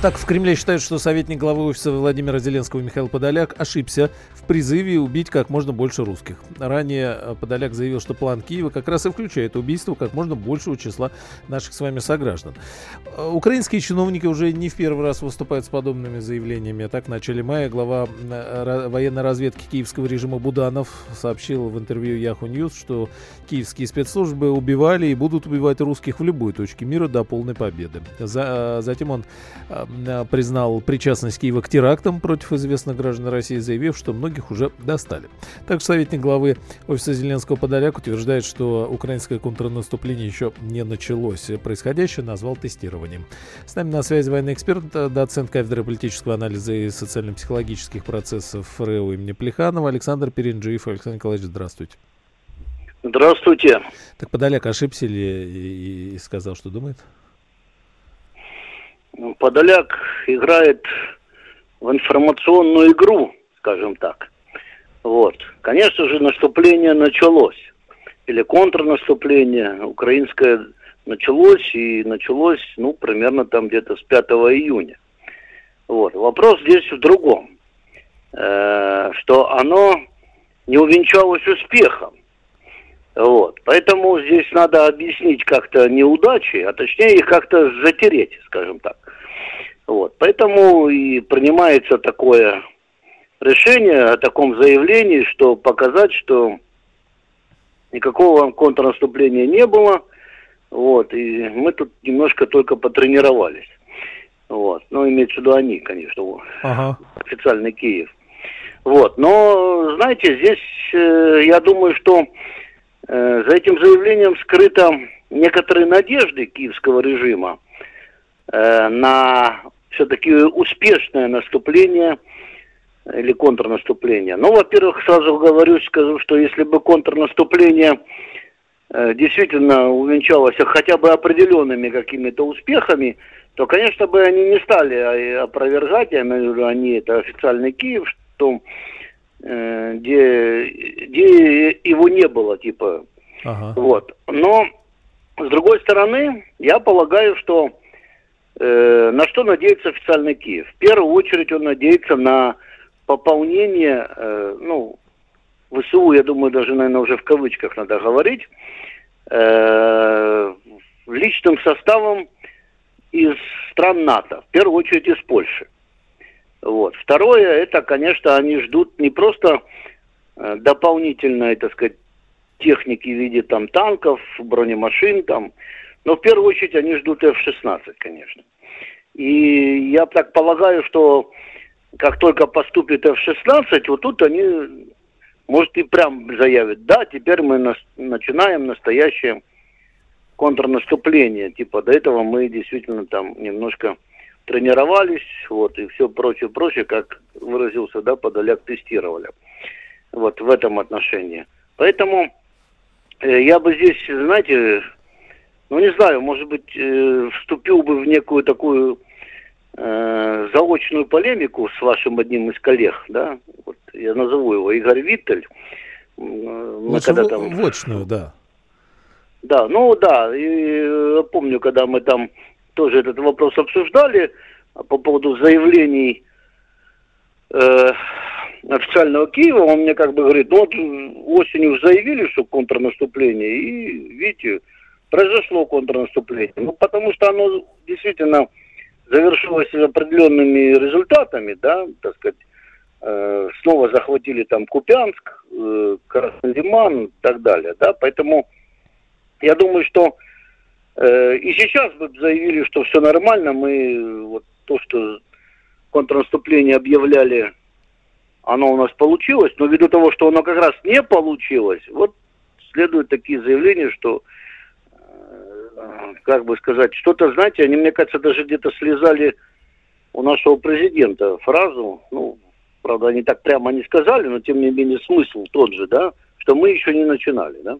Итак, в Кремле считают, что советник главы офиса Владимира Зеленского Михаил Подоляк ошибся в призыве убить как можно больше русских. Ранее э, Подоляк заявил, что план Киева как раз и включает убийство как можно большего числа наших с вами сограждан. Э, украинские чиновники уже не в первый раз выступают с подобными заявлениями. Так, в начале мая глава э, военной разведки киевского режима Буданов сообщил в интервью Yahoo News, что киевские спецслужбы убивали и будут убивать русских в любой точке мира до полной победы. За, затем он признал причастность Киева к терактам против известных граждан России, заявив, что многих уже достали. Также советник главы офиса Зеленского Подоляк утверждает, что украинское контрнаступление еще не началось. Происходящее назвал тестированием. С нами на связи военный эксперт, э, доцент кафедры политического анализа и социально-психологических процессов РЭУ имени Плеханова Александр Перинджиев. Александр Николаевич, здравствуйте. Здравствуйте. Так Подоляк ошибся ли и, и сказал, что думает? Подоляк играет в информационную игру, скажем так. Вот. Конечно же, наступление началось. Или контрнаступление украинское началось, и началось, ну, примерно там где-то с 5 июня. Вот. Вопрос здесь в другом. Э, что оно не увенчалось успехом. Вот. Поэтому здесь надо объяснить как-то неудачи, а точнее их как-то затереть, скажем так. Поэтому и принимается такое решение о таком заявлении, что показать, что никакого контрнаступления не было. Вот, и мы тут немножко только потренировались. Вот. Ну, имеется в виду они, конечно, ага. официальный Киев. Вот. Но, знаете, здесь э, я думаю, что э, за этим заявлением скрыто некоторые надежды киевского режима э, на все-таки успешное наступление или контрнаступление. Ну, во-первых, сразу говорю, скажу, что если бы контрнаступление э, действительно увенчалось хотя бы определенными какими-то успехами, то, конечно, бы они не стали а, опровергать, я имею в виду, они, это официальный Киев, что э, где, где его не было, типа. Ага. Вот. Но, с другой стороны, я полагаю, что на что надеется официальный Киев? В первую очередь он надеется на пополнение, э, ну, ВСУ, я думаю, даже, наверное, уже в кавычках надо говорить, э, личным составом из стран НАТО, в первую очередь из Польши. Вот. Второе, это, конечно, они ждут не просто э, дополнительной, так сказать, техники в виде там танков, бронемашин, там, но в первую очередь они ждут F-16, конечно. И я так полагаю, что как только поступит F-16, вот тут они, может, и прям заявят, да, теперь мы нас, начинаем настоящее контрнаступление. Типа до этого мы действительно там немножко тренировались, вот, и все прочее, прочее, как выразился, да, Подоляк тестировали. Вот в этом отношении. Поэтому э, я бы здесь, знаете, ну не знаю, может быть, э, вступил бы в некую такую э, заочную полемику с вашим одним из коллег, да, вот я назову его Игорь Виттель. Мы когда там... Вочную, да. Да, ну да, и э, помню, когда мы там тоже этот вопрос обсуждали по поводу заявлений э, официального Киева, он мне как бы говорит, ну вот осенью заявили, что контрнаступление, и видите, произошло контрнаступление. Ну, потому что оно действительно завершилось определенными результатами, да, так сказать, э, снова захватили там Купянск, э, Красный Лиман и так далее, да, поэтому я думаю, что э, и сейчас бы заявили, что все нормально, мы вот то, что контрнаступление объявляли, оно у нас получилось, но ввиду того, что оно как раз не получилось, вот следуют такие заявления, что как бы сказать, что-то, знаете, они, мне кажется, даже где-то слезали у нашего президента фразу, ну, правда, они так прямо не сказали, но тем не менее смысл тот же, да, что мы еще не начинали, да.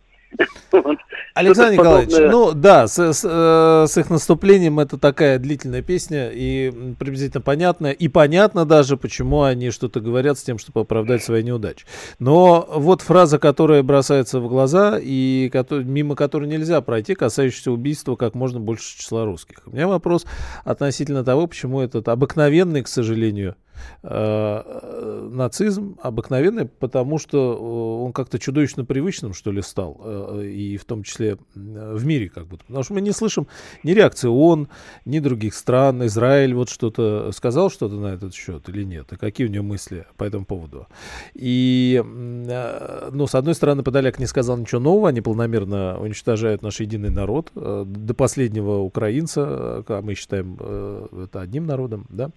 Александр Николаевич, ну да, с, с, э, с их наступлением это такая длительная песня и приблизительно понятная. И понятно даже, почему они что-то говорят с тем, чтобы оправдать свои неудачи. Но вот фраза, которая бросается в глаза и который, мимо которой нельзя пройти, касающаяся убийства как можно больше числа русских. У меня вопрос относительно того, почему этот обыкновенный, к сожалению, э, нацизм обыкновенный, потому что э, он как-то чудовищно привычным, что ли, стал, э, и в том числе в мире как будто. Потому что мы не слышим ни реакции ООН, ни других стран. Израиль вот что-то сказал что-то на этот счет или нет? И какие у него мысли по этому поводу? И, ну, с одной стороны, Подоляк не сказал ничего нового, они планомерно уничтожают наш единый народ до последнего украинца, а мы считаем это одним народом, да.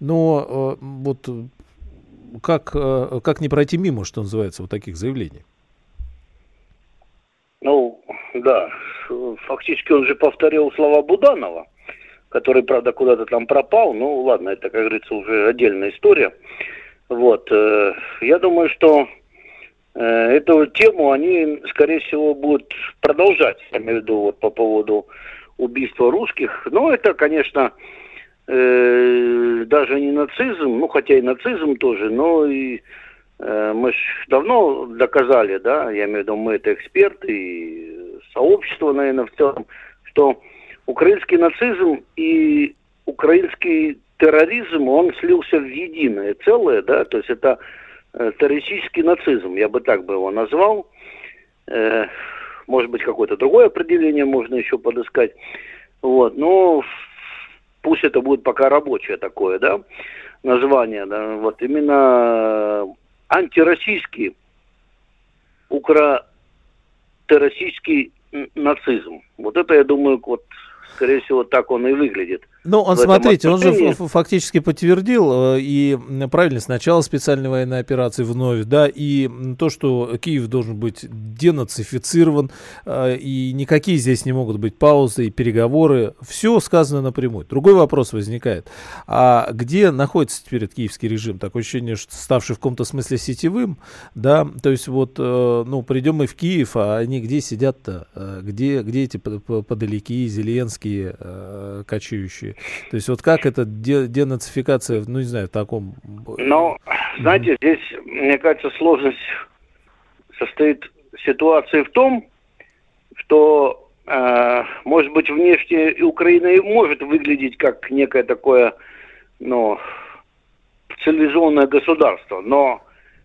Но вот как, э, как не пройти мимо, что называется, вот таких заявлений? Ну, да, фактически он же повторил слова Буданова, который, правда, куда-то там пропал. Ну, ладно, это, как говорится, уже отдельная история. Вот, э, я думаю, что э, эту тему они, скорее всего, будут продолжать, я имею в виду, вот по поводу убийства русских. Но это, конечно, э, даже не нацизм, ну хотя и нацизм тоже, но и э, мы же давно доказали, да, я имею в виду, мы это эксперты и сообщество, наверное, в целом, что украинский нацизм и украинский терроризм, он слился в единое целое, да, то есть это э, террористический нацизм, я бы так бы его назвал. Э, может быть, какое-то другое определение можно еще подыскать. Вот, но пусть это будет пока рабочее такое, да, название, да, вот именно антироссийский, укротеррористический нацизм. Вот это, я думаю, вот скорее всего, так он и выглядит. Ну, он, смотрите, он же фактически подтвердил, э, и правильно, сначала специальной военной операции вновь, да, и то, что Киев должен быть денацифицирован, э, и никакие здесь не могут быть паузы и переговоры, все сказано напрямую. Другой вопрос возникает, а где находится теперь этот киевский режим? Такое ощущение, что ставший в каком-то смысле сетевым, да, то есть вот, э, ну, придем мы в Киев, а они где сидят-то, где, где эти подалеки, Зеленские, кочующие? То есть вот как эта денацификация, ну не знаю, в таком... Ну, знаете, здесь, мне кажется, сложность состоит ситуации в том, что, э, может быть, внешне Украина и может выглядеть как некое такое, ну, цивилизованное государство, но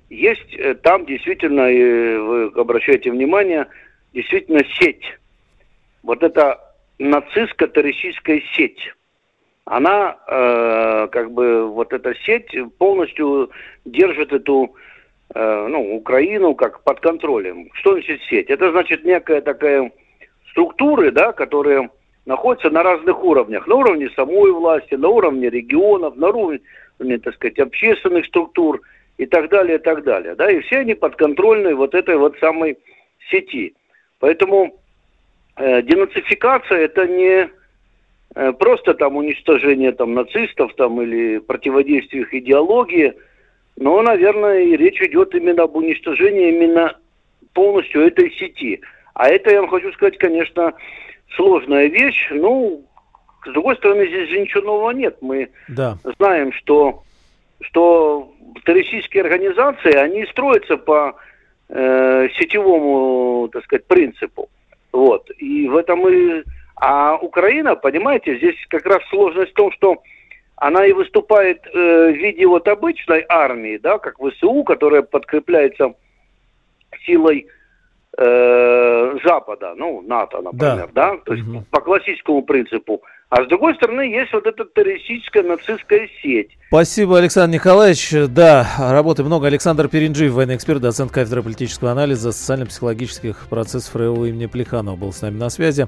есть э, там действительно, и вы обращаете внимание, действительно сеть. Вот это нацистско-террористическая сеть она э, как бы вот эта сеть полностью держит эту э, ну, Украину как под контролем. Что значит сеть? Это значит некая такая структуры, да, которые находятся на разных уровнях. На уровне самой власти, на уровне регионов, на уровне, так сказать, общественных структур и так далее, и так далее. Да, и все они подконтрольны вот этой вот самой сети. Поэтому э, денацификация это не просто там уничтожение там нацистов там или противодействие их идеологии, но, наверное, и речь идет именно об уничтожении именно полностью этой сети. А это, я вам хочу сказать, конечно, сложная вещь. Ну, с другой стороны, здесь же ничего нового нет. Мы да. знаем, что, что террористические организации, они строятся по э, сетевому, так сказать, принципу. Вот. И в этом и а Украина, понимаете, здесь как раз сложность в том, что она и выступает э, в виде вот обычной армии, да, как ВСУ, которая подкрепляется силой э, Запада, ну, НАТО, например, да, да? то есть угу. по классическому принципу. А с другой стороны, есть вот эта террористическая нацистская сеть. Спасибо, Александр Николаевич. Да, работы много. Александр Перинджиев, военный эксперт, доцент кафедры политического анализа социально-психологических процессов РЭО имени Плеханова был с нами на связи.